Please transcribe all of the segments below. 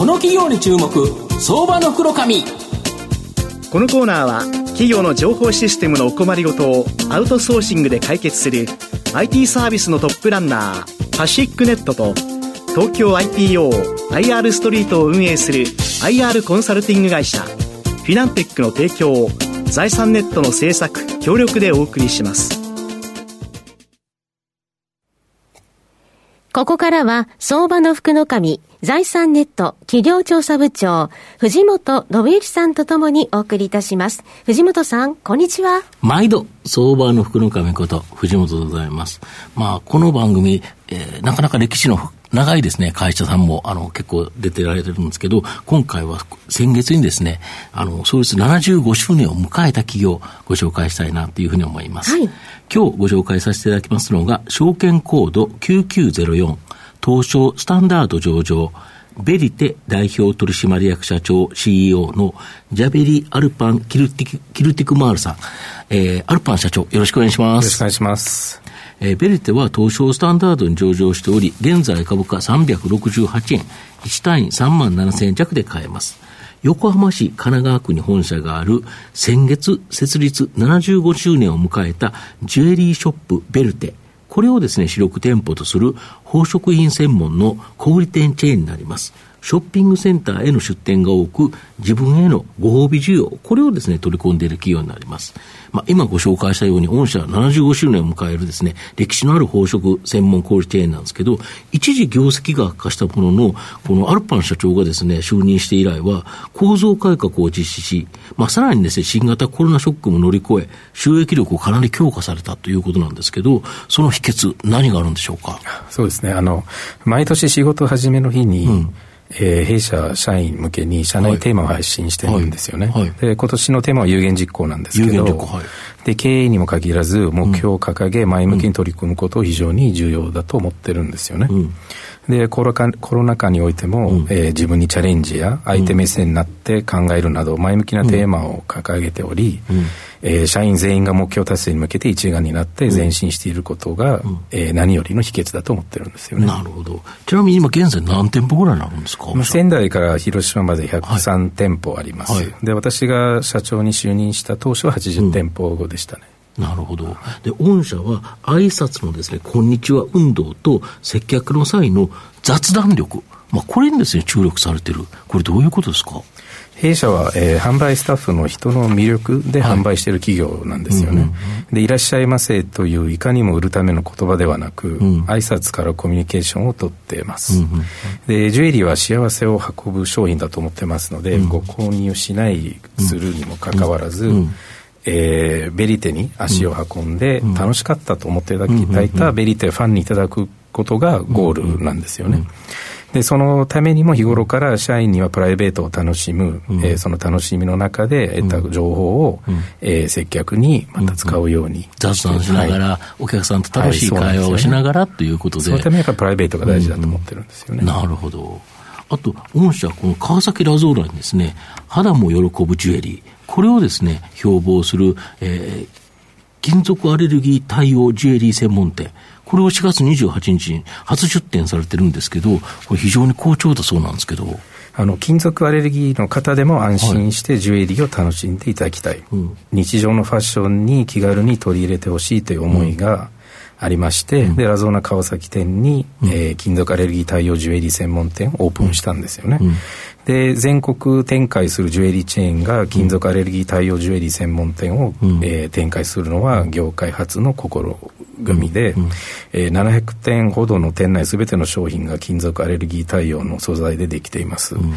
この企業に注目相場の袋紙このコーナーは企業の情報システムのお困りごとをアウトソーシングで解決する IT サービスのトップランナーパシックネットと東京 IPOIR ストリートを運営する IR コンサルティング会社フィナンテックの提供を財産ネットの制作協力でお送りします。ここからは相場の福の神財産ネット企業調査部長、藤本信之さんとともにお送りいたします。藤本さん、こんにちは。毎度、相場の福の神こと、藤本でございます。まあ、この番組、えー、なかなか歴史の長いですね、会社さんも、あの、結構出てられてるんですけど、今回は先月にですね、あの、創立75周年を迎えた企業、をご紹介したいなというふうに思います。はい、今日ご紹介させていただきますのが、証券コード9904、東証スタンダード上場、ベリテ代表取締役社長 CEO のジャベリ・アルパン・キルティクキルティクマールさん、えー、アルパン社長、よろしくお願いします。よろしくお願いします。えー、ベリテは東証スタンダードに上場しており、現在株価368円、1単位3万7000円弱で買えます。横浜市神奈川区に本社がある先月設立75周年を迎えたジュエリーショップベルテこれをですね、主力店舗とする宝飾品専門の小売店チェーンになります。ショッピングセンターへの出店が多く、自分へのご褒美需要、これをですね、取り込んでいる企業になります。まあ、今ご紹介したように、御社75周年を迎えるですね、歴史のある宝飾専門小売チェーンなんですけど、一時業績が悪化したものの、このアルパン社長がですね、就任して以来は、構造改革を実施し、まあ、さらにですね、新型コロナショックも乗り越え、収益力をかなり強化されたということなんですけど、その秘訣、何があるんでしょうか？そうですね、あの、毎年仕事始めの日に、うんえー、弊社社員向けに社内テーマを配信してるんですよね。はい。はい、で今年のテーマは有言実行なんですけど、はい、で経営にも限らず目標を掲げ前向きに取り組むことを非常に重要だと思ってるんですよね。うん、でコロコロナ禍においても、うん、えー、自分にチャレンジや相手目線になって考えるなど前向きなテーマを掲げており、うんえー、社員全員が目標達成に向けて一丸になって前進していることが、うん、えー、何よりの秘訣だと思ってるんですよね。なるほど。ちなみに今現在何店舗ぐらいになるんですか、まあ、仙台から広島まで103店舗あります、はいはい、で、私が社長に就任した当初は80店舗後でしたね。うん、なるほど。で、御社は挨拶のですね、こんにちは運動と接客の際の雑談力、まあ、これにですね、注力されてる。これどういうことですか？弊社は、えー、販売スタッフの人の魅力で販売している企業なんですよね、はいうんうん、でいらっしゃいませといういかにも売るための言葉ではなく、うん、挨拶からコミュニケーションをとっています、うんうん、でジュエリーは幸せを運ぶ商品だと思ってますので、うん、ご購入しないするにもかかわらず、うんえー、ベリテに足を運んで、楽しかったと思っていただいたベリテファンにいただくことがゴールなんですよね。で、そのためにも日頃から社員にはプライベートを楽しむ、うん、えー、その楽しみの中で得た情報を、うん、えー、接客にまた使うように、うん、雑談しながら、はい、お客さん。と楽しい会話をしながらということで。そのためにやっぱりプライベートが大事だと思ってるん。ですよね。なるほど。あと、御社、この川崎ラゾーラにですね、肌も喜ぶジュエリー、これをですね、標榜する、えー、金属アレルギー対応ジュエリー専門店、これを4月28日に初出展されてるんですけど、これ非常に好調だそうなんですけど。あの金属アレルギーの方でも安心してジュエリーを楽しんでいただきたい、はいうん、日常のファッションに気軽に取り入れてほしいという思いがありまして、うん、でラゾーナ川崎店に、うん、えー、金属アレルギー対応ジュエリー専門店をオープンしたんですよね、で全国展開するジュエリーチェーンが金属アレルギー対応ジュエリー専門店を、うん、えー、展開するのは業界初の試みで、うん、えー、700点ほどの店内すべての商品が金属アレルギー対応の素材でできています。うん。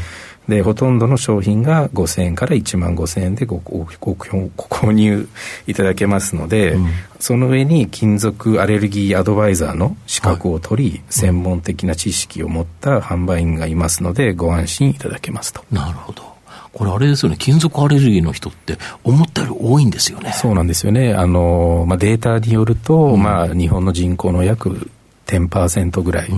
で、ほとんどの商品が5000円から1万5000円でごごご購入いただけますので、うん、その上に金属アレルギーアドバイザーの資格を取り、はい、専門的な知識を持った販売員がいますので、ご安心いただけますと。なるほど。これあれですよね、金属アレルギーの人って思ったより多いんですよね。そうなんですよね。あの、まあ、データによると、うん、まあ、日本の人口の約10%ぐらい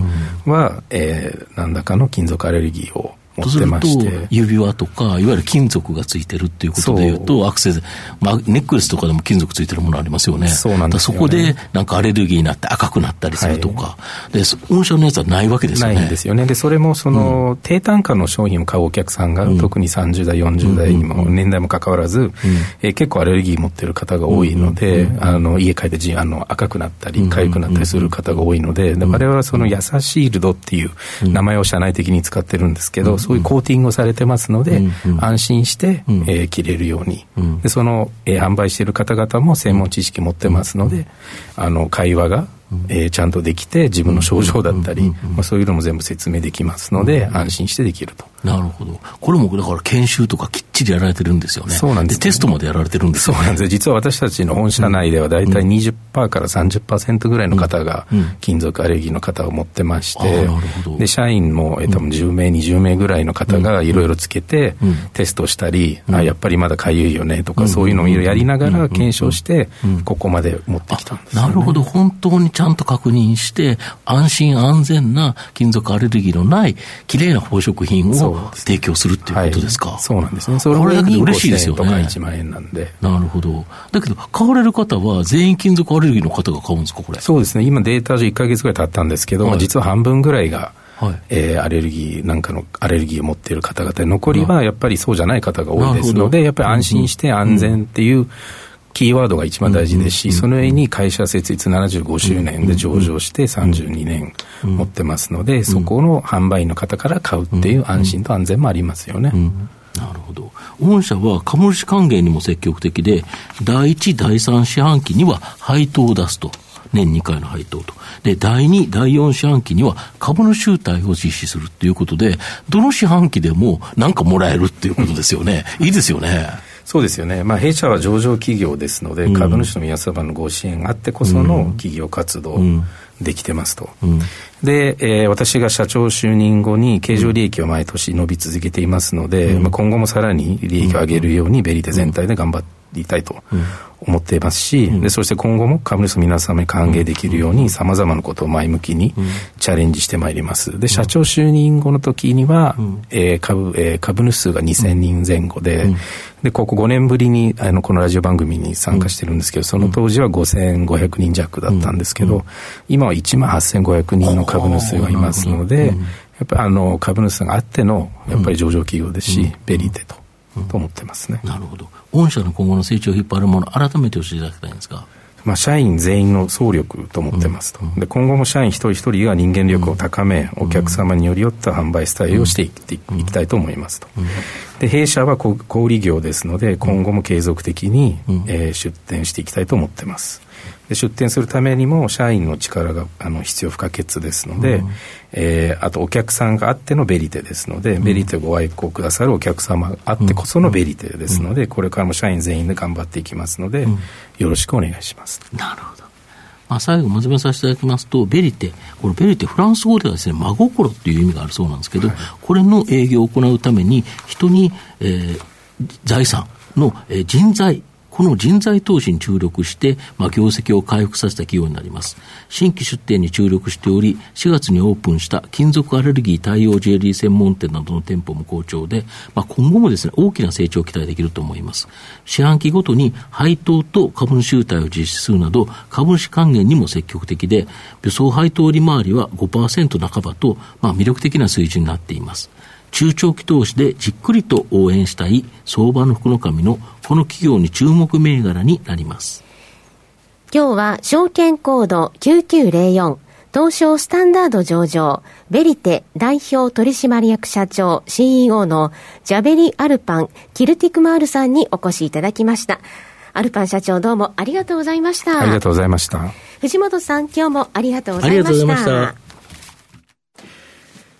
は、うん、えー、何らかの金属アレルギーを持ってまして。指輪とか、いわゆる金属がついてるっていうことでいうと、アクセス、まあ、ネックレスとかでも金属ついてるものありますよね。そうなんです、ね、そこで、なんかアレルギーになって赤くなったりするとか、はい、で、御社のやつはないわけですよね。ないんですよね。で、それもその、うん、低単価の商品を買うお客さんが、うん、特に30代、40代にも、年代も関わらず、うん、えー、結構アレルギー持ってる方が多いので、あの、家帰ってじあの赤くなったり、痒くなったりする方が多いので、で我々はその優しいルドっていう名前を社内的に使ってるんですけど、そういうコーティングをされてますので、安心して、えー、着れるように、でその、えー、販売している方々も専門知識持ってますので、あの会話がえー、ちゃんとできて自分の症状だったり、まあ、そういうのも全部説明できますので、安心してできると。なるほど。これもだから研修とかきっちりやられてるんですよね。そうなんです、ね、テストまでやられてるんですよ、ね、そうなんです実は私たちの本社内では大体20%から30%ぐらいの方が金属アレルギーの方を持ってまして、で、社員も、えー、多分10名、20名ぐらいの方がいろいろつけて、テストしたり、あ、やっぱりまだかゆいよねとか、そういうのをやりながら検証して、ここまで持ってきたんです、ね、なるほど。本当にちゃんと確認して、安心安全な金属アレルギーのない、きれいな宝飾品を提供するっていうことですか？はい、そうなんですね。それだけで嬉しいですよね。とか1万円なんで。なるほど。だけど、買われる方は全員金属アレルギーの方が買うんですか、これ？そうですね。今データ上1か月ぐらい経ったんですけど、はい、実は半分ぐらいが、はい、えー、アレルギーなんかのアレルギーを持っている方々残りはやっぱりそうじゃない方が多いですので、やっぱり安心して安全っていう、うんキーワードが一番大事ですし、その上に会社設立75周年で上場して32年持ってますので、そこの販売員の方から買うっていう安心と安全もありますよね。なるほど。御社は株主還元にも積極的で、第1、第3四半期には配当を出すと。年2回の配当と。で、第2、第4四半期には株の集体を実施するということで、どの四半期でも何かもらえるっていうことですよね。いいですよね。そうですよね、まあ、弊社は上場企業ですので、うん、株主の皆様のご支援があってこその企業活動できてますと。うん、で、えー、私が社長就任後に経常利益は毎年伸び続けていますので、うん、まあ、今後もさらに利益を上げるようにベリテ全体で頑張りたいと思っていますし、でそして今後も株主の皆様に歓迎できるようにさまざまなことを前向きにチャレンジしてまいります。で、社長就任後の時には、えー、株、えー、株主数が2000人前後で、で、ここ5年ぶりにあのこのラジオ番組に参加してるんですけど、その当時は5500人弱だったんですけど、今は1万8500人の株主数がいますので、やっぱりあの株主があってのやっぱり上場企業ですし、ベリーテと。と思ってますね。なるほど。御社の今後の成長を引っ張るもの、改めて教えていただきたいんですか。まあ、社員全員の総力と思ってますと、で今後も社員一人一人が人間力を高め、お客様によりよった販売スタイルをしていきたいと思いますと、で弊社は小売業ですので今後も継続的に、えー、出店していきたいと思ってますで出店するためにも社員の力があの必要不可欠ですので、うん、えー、あとお客さんがあってのベリテですので、うん、ベリテご愛顧くださるお客様があってこそのベリテですので、うん、これからも社員全員で頑張っていきますので、よろしくお願いします。なるほど。まあ、最後、まとめさせていただきますと、ベリテ、これ、ベリテ、フランス語ではですね、真心っていう意味があるそうなんですけど、はい、これの営業を行うために、人に、えー、財産の、えー、人材、この人材投資に注力して、まあ、業績を回復させた企業になります。新規出店に注力しており、4月にオープンした金属アレルギー対応ジュエリー専門店などの店舗も好調で、まあ、今後もですね、大きな成長を期待できると思います。四半期ごとに配当と株主優待を実施するなど、株主還元にも積極的で、予想配当利回りは5%半ばと、まあ、魅力的な水準になっています。中長期投資でじっくりと応援したい相場の福の神のこの企業に注目銘柄になります。今日は証券コード9904東証スタンダード上場、ベリテ代表取締役社長 CEO のジャベリ・アルパン・キルティクマールさんにお越しいただきました。アルパン社長どうもありがとうございました。ありがとうございました。藤本さん今日もありがとうございました。ありがとうございました。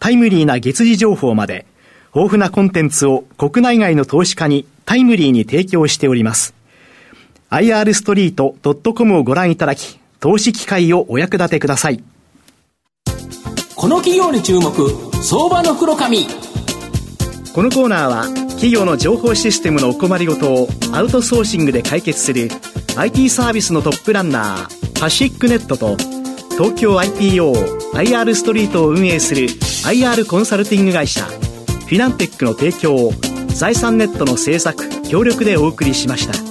タイムリーな月次情報まで、豊富なコンテンツを国内外の投資家にタイムリーに提供しております。irstreet.com をご覧いただき、投資機会をお役立てください。この企業に注目、相場の袋紙。このコーナーは、企業の情報システムのお困りごとをアウトソーシングで解決する IT サービスのトップランナー、パシックネットと、東京 IPO、IR ストリートを運営する IR コンサルティング会社、フィナンテックの提供を財産ネットの制作協力でお送りしました。